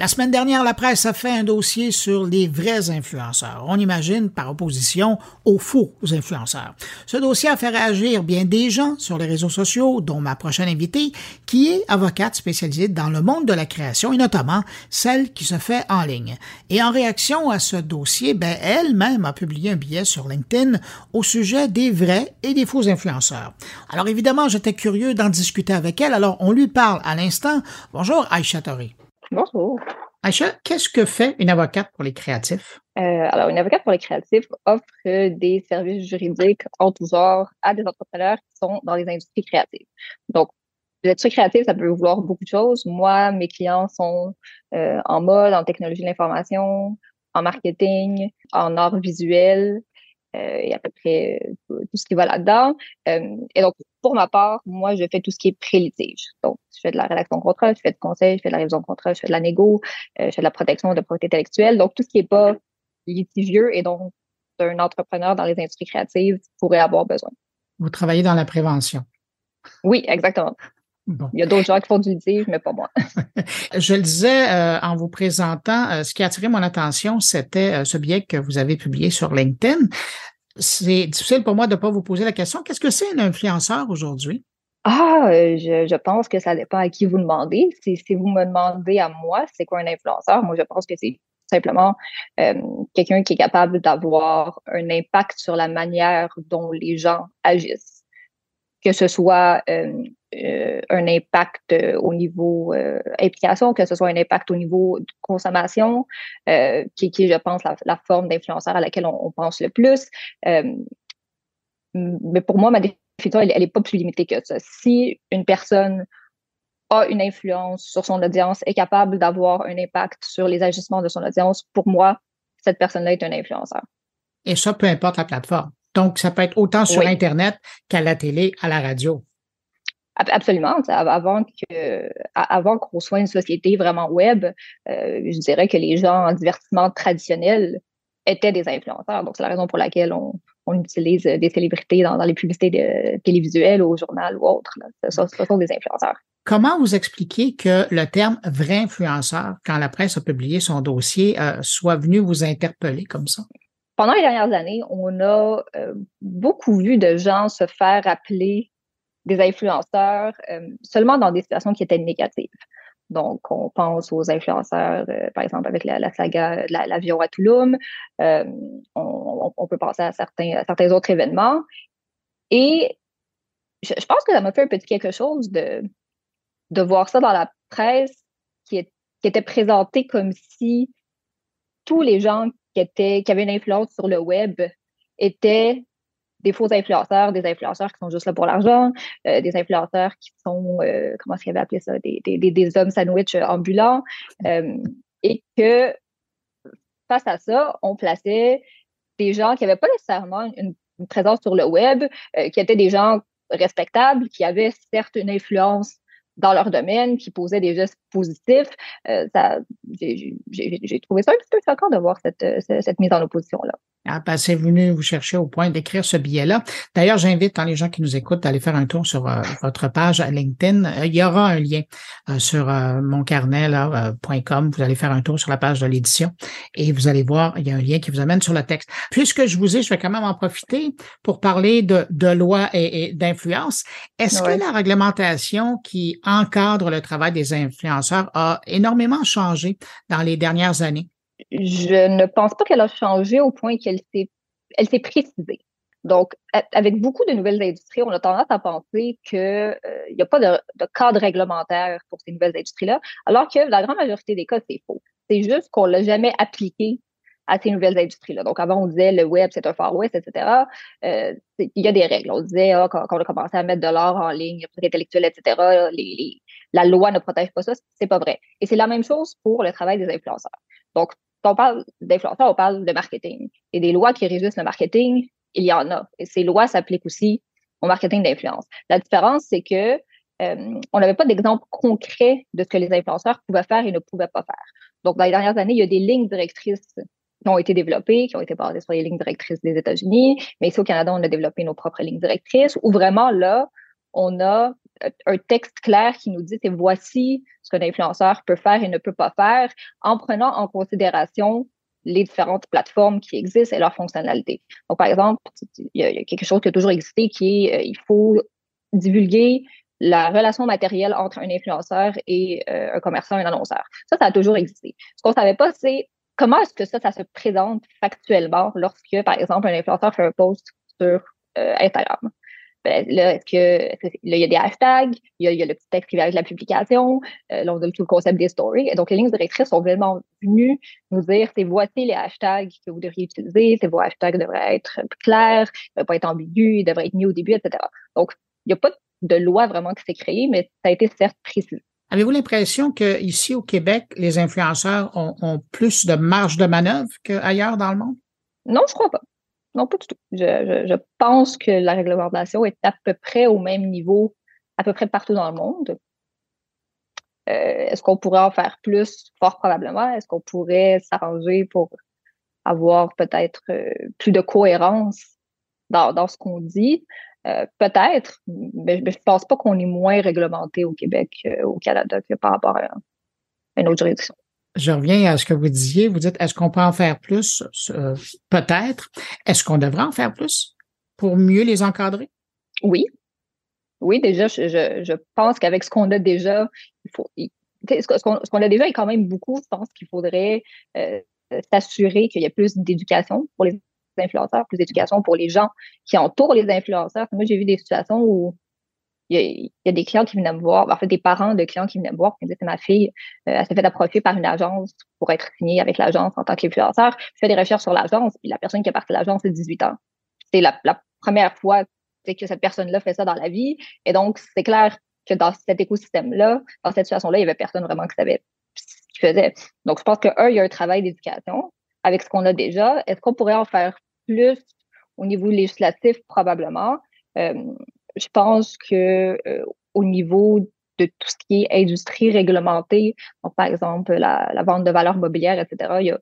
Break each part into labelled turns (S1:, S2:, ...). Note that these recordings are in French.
S1: La semaine dernière, la presse a fait un dossier sur les vrais influenceurs. On imagine par opposition aux faux influenceurs. Ce dossier a fait réagir bien des gens sur les réseaux sociaux, dont ma prochaine invitée, qui est avocate spécialisée dans le monde de la création et notamment celle qui se fait en ligne. Et en réaction à ce dossier, ben, elle-même a publié un billet sur LinkedIn au sujet des vrais et des faux influenceurs. Alors évidemment, j'étais curieux d'en discuter avec elle, alors on lui parle à l'instant. Bonjour Aïcha Tori.
S2: Bonjour.
S1: Aïcha, qu'est-ce que fait une avocate pour les créatifs?
S2: Euh, alors, une avocate pour les créatifs offre des services juridiques en tout genre à des entrepreneurs qui sont dans les industries créatives. Donc, l'industrie créative, ça peut vouloir beaucoup de choses. Moi, mes clients sont euh, en mode, en technologie de l'information, en marketing, en art visuel, et à peu près euh, tout ce qui va là-dedans. Euh, et donc, pour ma part, moi, je fais tout ce qui est pré-litige. Donc, je fais de la rédaction de contrat, je fais du conseil, je fais de la révision de contrat, je fais de la négo, je fais de la protection de propriété intellectuelle. Donc, tout ce qui n'est pas litigieux et donc un entrepreneur dans les industries créatives pourrait avoir besoin.
S1: Vous travaillez dans la prévention.
S2: Oui, exactement. Il y a d'autres gens qui font du litige, mais pas moi.
S1: Je le disais euh, en vous présentant, euh, ce qui a attiré mon attention, c'était euh, ce billet que vous avez publié sur LinkedIn. C'est difficile pour moi de ne pas vous poser la question. Qu'est-ce que c'est un influenceur aujourd'hui?
S2: Ah, je, je, pense que ça dépend à qui vous demandez. Si, si vous me demandez à moi, c'est quoi un influenceur? Moi, je pense que c'est simplement quelqu'un qui est capable d'avoir un impact sur la manière dont les gens agissent que ce soit euh, euh, un impact euh, au niveau implication, que ce soit un impact au niveau consommation, qui, qui je pense, la, la forme d'influenceur à laquelle on, pense le plus. mais pour moi, ma définition, elle n'est pas plus limitée que ça. Si une personne a une influence sur son audience, est capable d'avoir un impact sur les agissements de son audience, pour moi, cette personne-là est un influenceur.
S1: Et ça, peu importe la plateforme. Donc, ça peut être autant sur Internet qu'à la télé, à la radio.
S2: Absolument. Avant que, avant qu'on soit une société vraiment web, euh, je dirais que les gens en divertissement traditionnel étaient des influenceurs. Donc, c'est la raison pour laquelle on, utilise des célébrités dans, les publicités de, télévisuelles, au journal ou autre. Ce, sont des influenceurs.
S1: Comment vous expliquez que le terme vrai influenceur, quand la presse a publié son dossier, euh, soit venu vous interpeller comme ça?
S2: Pendant les dernières années, on a euh, beaucoup vu de gens se faire appeler des influenceurs euh, seulement dans des situations qui étaient négatives. Donc, on pense aux influenceurs, euh, par exemple, avec la, saga de l'avion à Touloum. On, peut penser à certains, certains autres événements. Et je, pense que ça m'a fait un petit quelque chose de, de voir ça dans la presse qui, qui était présenté comme si tous les gens qui, avaient une influence sur le web étaient des faux influenceurs, des influenceurs qui sont juste là pour l'argent, euh, des influenceurs qui sont, euh, comment est-ce qu'il avait appelé ça, des, hommes sandwich ambulants, euh, et que face à ça, on plaçait des gens qui n'avaient pas nécessairement une, présence sur le web, qui étaient des gens respectables, qui avaient certes une influence dans leur domaine, qui posaient des gestes positifs. Euh, j'ai trouvé ça un petit peu choquant de voir cette, euh, cette mise en opposition-là.
S1: Ah, ben, c'est venu vous chercher au point d'écrire ce billet-là. D'ailleurs, j'invite les gens qui nous écoutent d'aller faire un tour sur euh, votre page LinkedIn. il y aura un lien sur moncarnet.com. vous allez faire un tour sur la page de l'édition et vous allez voir, il y a un lien qui vous amène sur le texte. Puisque je vous ai, je vais quand même en profiter pour parler de, de loi et, d'influence. Est-ce que la réglementation qui encadre le travail des influenceurs a énormément changé dans les dernières années?
S2: Je ne pense pas qu'elle a changé au point qu'elle s'est, elle s'est précisée. Donc, avec beaucoup de nouvelles industries, on a tendance à penser qu'il euh, n'y a pas de, cadre réglementaire pour ces nouvelles industries-là, alors que la grande majorité des cas, c'est faux. C'est juste qu'on l'a jamais appliqué à ces nouvelles industries-là. Donc, avant, on disait le web, c'est un Far West, etc. Euh, il y a des règles. On disait, ah, quand, on a commencé à mettre de l'or en ligne, intellectuelle, etc., la loi ne protège pas ça. C'est pas vrai. Et c'est la même chose pour le travail des influenceurs. Donc, quand on parle d'influenceurs, on parle de marketing. Et des lois qui régissent le marketing, il y en a. Et ces lois s'appliquent aussi au marketing d'influence. La différence, c'est que euh, on n'avait pas d'exemple concret de ce que les influenceurs pouvaient faire et ne pouvaient pas faire. Donc, dans les dernières années, il y a des lignes directrices qui ont été développées, qui ont été basées sur les lignes directrices des États-Unis, mais ici au Canada, on a développé nos propres lignes directrices, où vraiment là, on a un texte clair qui nous dit c'est voici ce qu'un influenceur peut faire et ne peut pas faire en prenant en considération les différentes plateformes qui existent et leurs fonctionnalités. Donc, par exemple, il y, a, quelque chose qui a toujours existé qui est euh, il faut divulguer la relation matérielle entre un influenceur et euh, un commerçant, un annonceur. Ça, ça a toujours existé. Ce qu'on savait pas, c'est comment est-ce que ça, ça se présente factuellement lorsque, par exemple, un influenceur fait un post sur euh, Instagram. Ben, là, est-ce que, là, il y a des hashtags, il y a, le petit texte qui vient avec la publication, euh, là, on a tout le concept des stories. Et donc, les lignes directrices sont vraiment venues nous dire, c'est voici les hashtags que vous devriez utiliser, ces vos hashtags devraient être clairs, ne devraient pas être ambigus, ils devraient être mis au début, etc. Donc, il n'y a pas de loi vraiment qui s'est créée, mais ça a été certes précis.
S1: Avez-vous l'impression qu'ici au Québec, les influenceurs ont, ont plus de marge de manœuvre qu'ailleurs dans le monde?
S2: Non, je crois pas. Non, pas du tout. Je, pense que la réglementation est à peu près au même niveau, à peu près partout dans le monde. Euh, est-ce qu'on pourrait en faire plus? Fort probablement. Est-ce qu'on pourrait s'arranger pour avoir peut-être euh, plus de cohérence dans, ce qu'on dit? Euh, peut-être, mais je ne pense pas qu'on est moins réglementé au Québec, au Canada, que par rapport à une autre juridiction
S1: je reviens à ce que vous disiez. Vous dites, est-ce qu'on peut en faire plus? Peut-être. Est-ce qu'on devrait en faire plus pour mieux les encadrer?
S2: Oui. Oui, déjà, je, pense qu'avec ce qu'on a déjà, il faut. ce qu'on a déjà est quand même beaucoup. Je pense qu'il faudrait euh, s'assurer qu'il y ait plus d'éducation pour les influenceurs, plus d'éducation pour les gens qui entourent les influenceurs. Moi, j'ai vu des situations où il y, a, des clients qui venaient me voir, en fait, des parents de clients qui venaient me voir, qui me disaient, ma fille, euh, elle s'est fait approcher par une agence pour être signée avec l'agence en tant qu'influenceur. Je fais des recherches sur l'agence, puis la personne qui est partie de l'agence, c'est 18 ans. C'est la, première fois que cette personne-là fait ça dans la vie. Et donc, c'est clair que dans cet écosystème-là, dans cette situation-là, il y avait personne vraiment qui savait ce qu'il faisait. Donc, je pense que, un, il y a un travail d'éducation avec ce qu'on a déjà. Est-ce qu'on pourrait en faire plus au niveau législatif? Probablement. Euh, je pense que euh, au niveau de tout ce qui est industrie réglementée, par exemple la, vente de valeurs mobilières, etc., il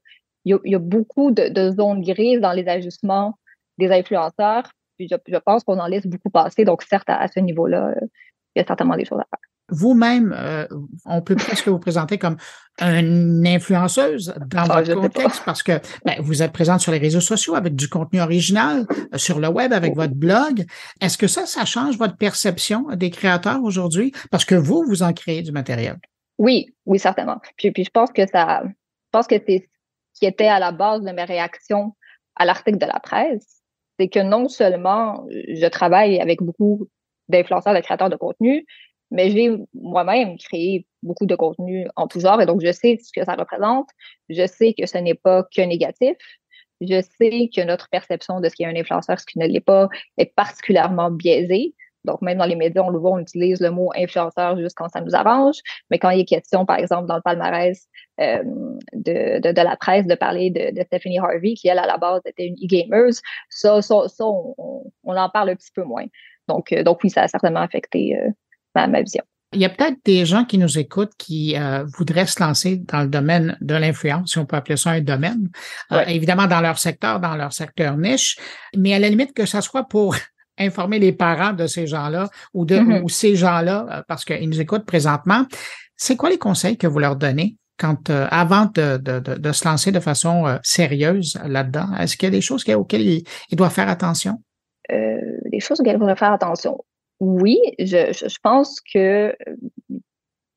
S2: y a, beaucoup de, zones grises dans les ajustements des influenceurs. Puis je, je pense qu'on en laisse beaucoup passer. Donc, certes, à, ce niveau-là, euh, il y a certainement des choses à faire
S1: vous-même, euh, on peut presque vous présenter comme une influenceuse dans ah, votre contexte parce que ben, vous êtes présente sur les réseaux sociaux avec du contenu original, euh, sur le web avec votre blog. Est-ce que ça, ça change votre perception des créateurs aujourd'hui? Parce que vous, vous en créez du matériel.
S2: Oui, oui, certainement. Puis, puis je pense que ça, je pense que c'est ce qui était à la base de mes réactions à l'article de la presse. C'est que non seulement je travaille avec beaucoup d'influenceurs, de créateurs de contenu, mais j'ai moi-même créé beaucoup de contenu en tout genre et donc je sais ce que ça représente. Je sais que ce n'est pas que négatif. Je sais que notre perception de ce qu'est un influenceur, ce qui ne l'est pas, est particulièrement biaisée. Donc, même dans les médias, on le voit, on utilise le mot influenceur juste quand ça nous arrange. Mais quand il est question, par exemple, dans le palmarès euh, de, de, la presse, de parler de, Stephanie Harvey, qui, elle, à la base, était une e-gamer, ça, ça, ça on, on, en parle un petit peu moins. Donc, euh, donc oui, ça a certainement affecté euh, ma, vision.
S1: Il y a peut-être des gens qui nous écoutent qui euh, voudraient se lancer dans le domaine de l'influence, si on peut appeler ça un domaine, euh, évidemment dans leur secteur, dans leur secteur niche, mais à la limite que ça soit pour informer les parents de ces gens-là ou de mm-hmm. ou ces gens-là, euh, parce qu'ils nous écoutent présentement. C'est quoi les conseils que vous leur donnez quand avant de, de, de, se lancer de façon sérieuse là-dedans? Est-ce qu'il y a des choses auxquelles ils, doivent faire attention?
S2: Euh, des choses auxquelles ils doivent faire attention oui, je, pense que euh,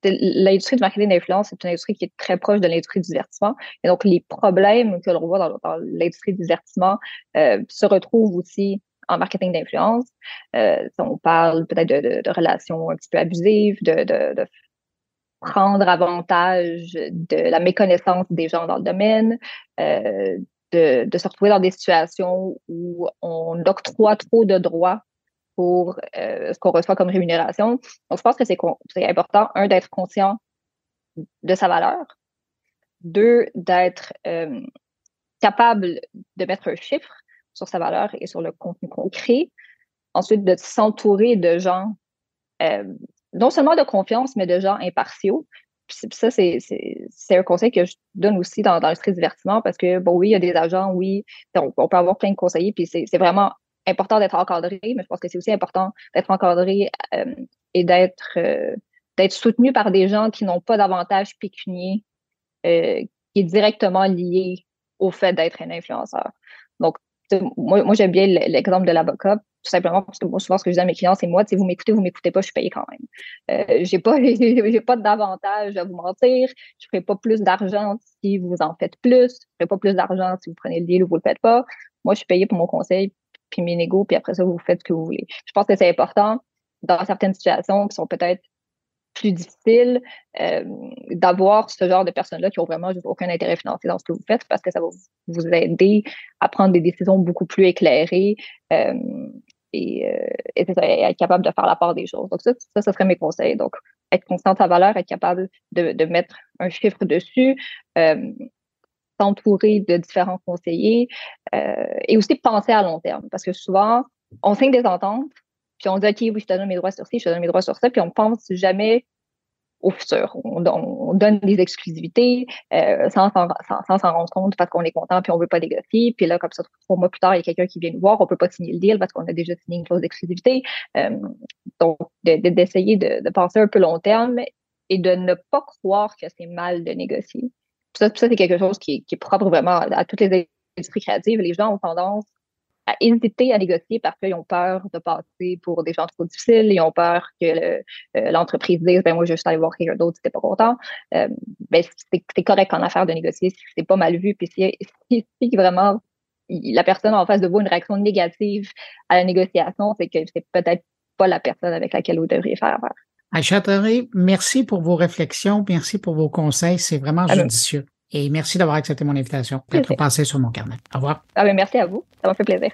S2: l'industrie du marketing d'influence est une industrie qui est très proche de l'industrie du divertissement. Et donc, les problèmes que l'on voit dans, l'industrie du divertissement euh, se retrouvent aussi en marketing d'influence. Euh, on parle peut-être de, relations un petit peu abusives, de, prendre avantage de la méconnaissance des gens dans le domaine, de se retrouver dans des situations où on octroie trop de droits pour euh, ce qu'on reçoit comme rémunération. Donc, je pense que c'est important, un, d'être conscient de sa valeur, deux, d'être euh, capable de mettre un chiffre sur sa valeur et sur le contenu qu'on crée, ensuite de s'entourer de gens, euh, non seulement de confiance, mais de gens impartiaux. Puis ça, c'est un conseil que je donne aussi dans, le divertissement parce que, bon, oui, il y a des agents, oui, on, on peut avoir plein de conseillers, puis c'est vraiment important d'être encadré, mais je pense que c'est aussi important d'être encadré euh, et d'être d'être soutenu par des gens qui n'ont pas d'avantage pécunier qui est directement lié au fait d'être un influenceur. Donc, moi, j'aime bien l'exemple de l'avocat, tout simplement parce que moi, souvent, ce que je dis à mes clients, c'est moi, si vous m'écoutez, vous m'écoutez pas, je suis payé quand même. Euh, j'ai pas, j'ai pas d'avantage à vous mentir. Je ferai pas plus d'argent si vous en faites plus. Je ferai pas plus d'argent si vous prenez le deal ou vous le faites pas. Moi, je suis payé pour mon conseil, mes négos, puis après ça, vous faites ce que vous voulez. Je pense que c'est important dans certaines situations qui sont peut-être plus difficile euh, d'avoir ce genre de personnes-là qui ont vraiment aucun intérêt financier dans ce que vous faites parce que ça va vous aider à prendre des décisions beaucoup plus éclairées euh, et, euh, être capable de faire la part des choses. Donc ça, ça, ça serait mes conseils. Donc, être constant de sa valeur, être capable de mettre un chiffre dessus, s'entourer de différents conseillers et aussi penser à long terme parce que souvent, on signe des ententes puis on dit, OK, oui, je te donne mes droits sur ci, je te donne mes droits sur ça, puis on pense jamais au futur. On, donne des exclusivités euh, sans s'en rendre compte parce qu'on est content puis on veut pas négocier. Puis là, comme ça, trois mois plus tard, il y a quelqu'un qui vient nous voir, on peut pas signer le deal parce qu'on a déjà signé une clause d'exclusivité. Euh, donc, d'essayer de, penser un peu long terme et de ne pas croire que c'est mal de négocier. Ça, ça c'est quelque chose qui, qui est propre vraiment à toutes les industries créatives. Les gens ont tendance à hésiter à négocier parce qu'ils ont peur de passer pour des gens trop difficiles, ils ont peur que euh, l'entreprise dise ben moi je juste aller voir quelqu'un d'autre si t'es pas content. Euh, ben c'est correct en affaire de négocier si c'est pas mal vu puis si, si, vraiment la personne en face de vous a une réaction négative à la négociation, c'est que c'est peut-être pas la personne avec laquelle vous devriez faire affaire.
S1: Aïcha merci pour vos réflexions, merci pour vos conseils, c'est vraiment judicieux. Et merci d'avoir accepté mon invitation, d'être passé sur mon carnet. Au revoir.
S2: Ah ben merci à vous. Ça m'a fait plaisir.